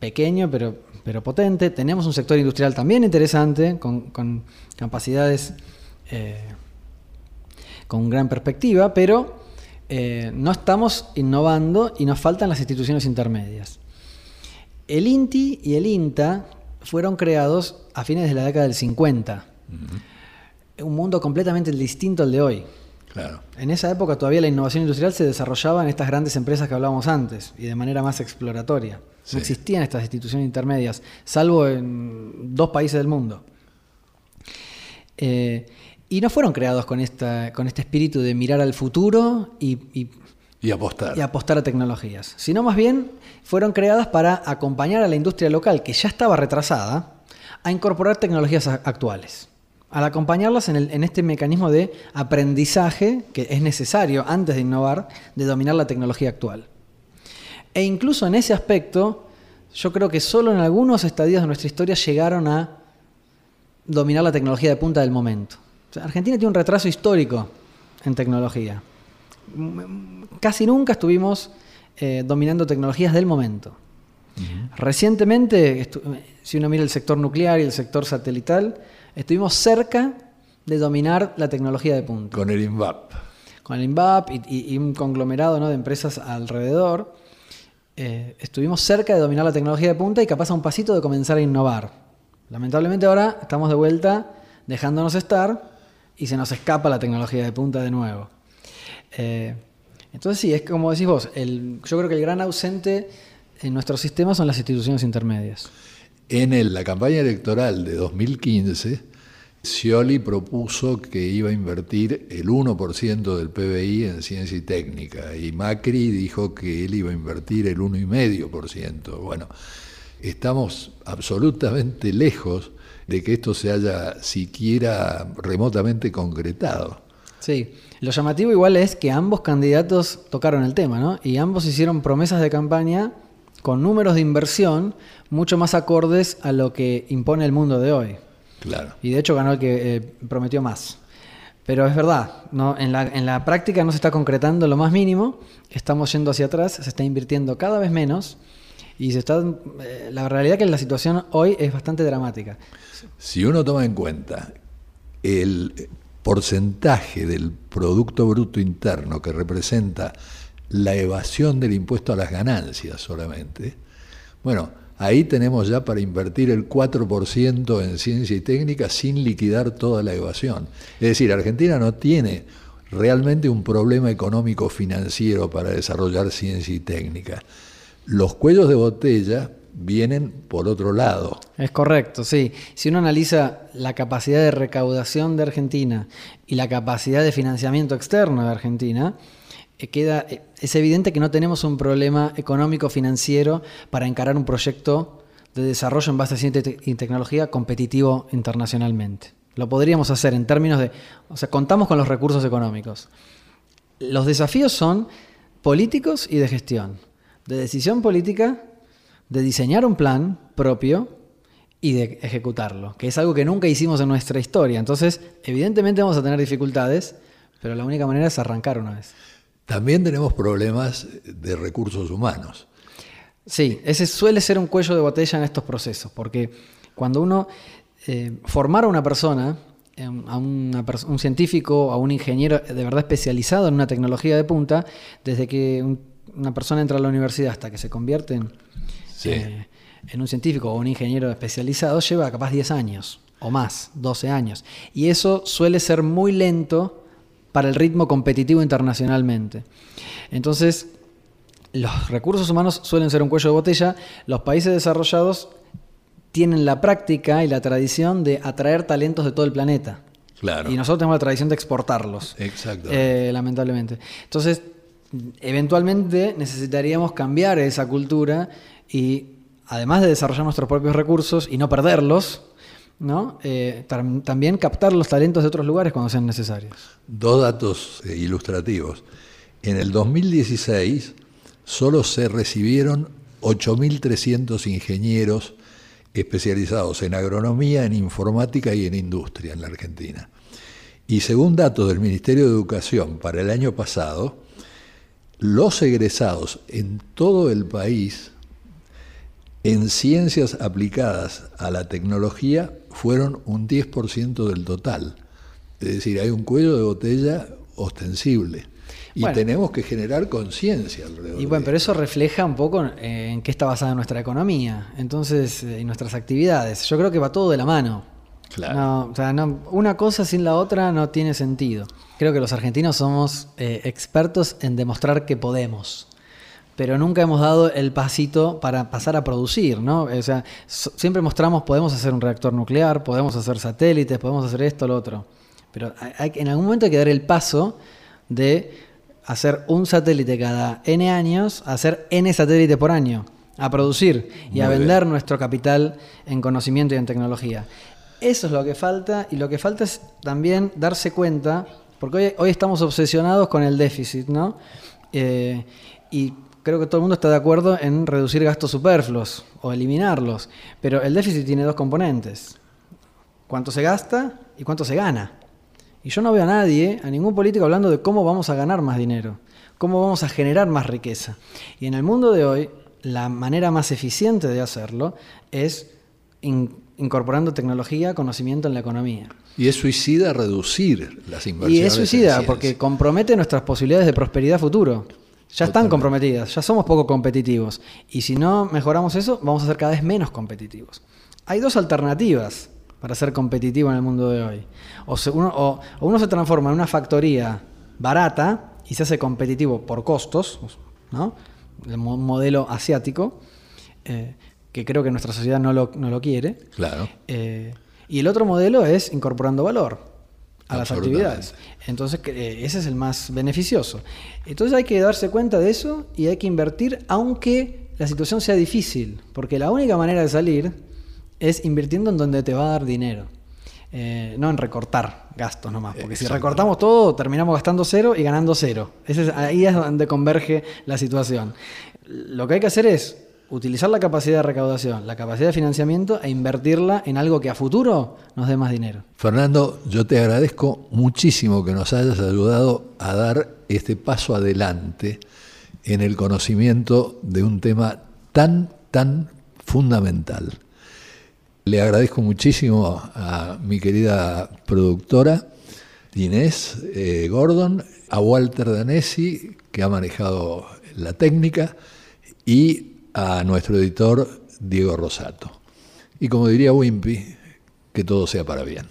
pequeño pero, pero potente. Tenemos un sector industrial también interesante, con, con capacidades eh, con gran perspectiva, pero eh, no estamos innovando y nos faltan las instituciones intermedias. El INTI y el INTA fueron creados a fines de la década del 50. Un mundo completamente distinto al de hoy. Claro. En esa época todavía la innovación industrial se desarrollaba en estas grandes empresas que hablábamos antes y de manera más exploratoria. Sí. No existían estas instituciones intermedias, salvo en dos países del mundo. Eh, y no fueron creados con, esta, con este espíritu de mirar al futuro y, y- Y apostar. y apostar a tecnologías, sino más bien fueron creadas para acompañar a la industria local, que ya estaba retrasada, a incorporar tecnologías actuales. Al acompañarlas en, el- este mecanismo de aprendizaje que es necesario antes de innovar, de dominar la tecnología actual. E incluso en ese aspecto, yo creo que solo en algunos estadios de nuestra historia llegaron a dominar la tecnología de punta del momento. Argentina tiene un retraso histórico en tecnología. Casi nunca estuvimos eh, dominando tecnologías del momento. Recientemente, si uno mira el sector nuclear y el sector satelital, estuvimos cerca de dominar la tecnología de punta Con el INVAP. con el INVAP y, y- y un conglomerado ¿no? de empresas alrededor, eh, estuvimos cerca de dominar la tecnología de punta y capaz a un pasito de comenzar a innovar. Lamentablemente ahora estamos de vuelta dejándonos estar y se nos escapa la tecnología de punta de nuevo. Eh, entonces sí, es como decís vos, el- yo creo que el gran ausente en nuestro sistema son las instituciones intermedias. En el- la campaña electoral de 2015, Scioli propuso que iba a invertir el 1% del PBI en ciencia y técnica y Macri dijo que él iba a invertir el 1,5%. Bueno, estamos absolutamente lejos de que esto se haya siquiera remotamente concretado. Sí, lo llamativo igual es que ambos candidatos tocaron el tema, ¿no? Y ambos hicieron promesas de campaña con números de inversión mucho más acordes a lo que impone el mundo de hoy. Claro. Y de hecho ganó el que eh, prometió más. Pero es verdad, ¿no? en, la, en la práctica no se está concretando lo más mínimo, estamos yendo hacia atrás, se está invirtiendo cada vez menos y se está, eh, la realidad que la situación hoy es bastante dramática. Si uno toma en cuenta el porcentaje del Producto Bruto Interno que representa la evasión del impuesto a las ganancias solamente, bueno, ahí tenemos ya para invertir el 4% en ciencia y técnica sin liquidar toda la evasión. Es decir, Argentina no tiene realmente un problema económico financiero para desarrollar ciencia y técnica. Los cuellos de botella vienen por otro lado. Es correcto, sí. Si uno analiza la capacidad de recaudación de Argentina y la capacidad de financiamiento externo de Argentina, eh, queda, eh, es evidente que no tenemos un problema económico financiero para encarar un proyecto de desarrollo en base a ciencia y tecnología competitivo internacionalmente. Lo podríamos hacer en términos de, o sea, contamos con los recursos económicos. Los desafíos son políticos y de gestión, de decisión política, de diseñar un plan propio y de ejecutarlo, que es algo que nunca hicimos en nuestra historia. Entonces, evidentemente vamos a tener dificultades, pero la única manera es arrancar una vez. También tenemos problemas de recursos humanos. Sí, ese suele ser un cuello de botella en estos procesos, porque cuando uno eh, formar a una persona, em, a un científico, a un ingeniero de verdad especializado en una tecnología de punta, desde que una persona entra a la universidad hasta que se convierte en, eh, en un científico o un ingeniero especializado, lleva capaz 10 años o más, 12 años. Y eso suele ser muy lento para el ritmo competitivo internacionalmente. Entonces, los recursos humanos suelen ser un cuello de botella, los países desarrollados tienen la práctica y la tradición de atraer talentos de todo el planeta. Claro. Y nosotros tenemos la tradición de exportarlos. Exacto. Eh, lamentablemente. Entonces, eventualmente necesitaríamos cambiar esa cultura y, además de desarrollar nuestros propios recursos y no perderlos, ¿no? Eh, también captar los talentos de otros lugares cuando sean necesarios. Dos datos eh, ilustrativos. En el 2016, solo se recibieron 8.300 ingenieros especializados en agronomía, en informática y en industria en la Argentina. Y según datos del Ministerio de Educación para el año pasado, los egresados en todo el país en ciencias aplicadas a la tecnología fueron un 10% del total. Es decir, hay un cuello de botella ostensible. Y tenemos que generar conciencia alrededor. Y bueno, pero eso refleja un poco en qué está basada nuestra economía, entonces, eh, y nuestras actividades. Yo creo que va todo de la mano. Claro. o sea, una cosa sin la otra no tiene sentido. Creo que los argentinos somos eh, expertos en demostrar que podemos pero nunca hemos dado el pasito para pasar a producir, ¿no? O sea, siempre mostramos podemos hacer un reactor nuclear, podemos hacer satélites, podemos hacer esto, lo otro, pero hay, en algún momento hay que dar el paso de hacer un satélite cada N años, hacer N satélites por año, a producir y a vender nuestro capital en conocimiento y en tecnología. Eso es lo que falta y lo que falta es también darse cuenta, porque hoy, hoy estamos obsesionados con el déficit, ¿no? Eh, y creo que todo el mundo está de acuerdo en reducir gastos superfluos o eliminarlos, pero el déficit tiene dos componentes, cuánto se gasta y cuánto se gana. Y yo no veo a nadie, a ningún político hablando de cómo vamos a ganar más dinero, cómo vamos a generar más riqueza. Y en el mundo de hoy, la manera más eficiente de hacerlo es incorporando tecnología, conocimiento en la economía. Y es suicida reducir las inversiones. Y es suicida porque compromete nuestras posibilidades de prosperidad futuro. Ya están comprometidas, ya somos poco competitivos. Y si no mejoramos eso, vamos a ser cada vez menos competitivos. Hay dos alternativas para ser competitivo en el mundo de hoy. O, uno, uno se transforma en una factoría barata y se hace competitivo por costos, ¿no? el modelo asiático, eh, que creo que nuestra sociedad no lo, no lo quiere. Claro. Eh, y el otro modelo es incorporando valor a las actividades. Entonces, eh, ese es el más beneficioso. Entonces hay que darse cuenta de eso y hay que invertir, aunque la situación sea difícil, porque la única manera de salir es invirtiendo en donde te va a dar dinero. Eh, no en recortar gastos nomás, porque si recortamos todo terminamos gastando cero y ganando cero. Ese ahí es donde converge la situación. Lo que hay que hacer es utilizar la capacidad de recaudación, la capacidad de financiamiento e invertirla en algo que a futuro nos dé más dinero. Fernando, yo te agradezco muchísimo que nos hayas ayudado a dar este paso adelante en el conocimiento de un tema tan, tan fundamental. Le agradezco muchísimo a mi querida productora Inés eh, Gordon, a Walter Danesi, que ha manejado la técnica, y a nuestro editor Diego Rosato. Y como diría Wimpy, que todo sea para bien.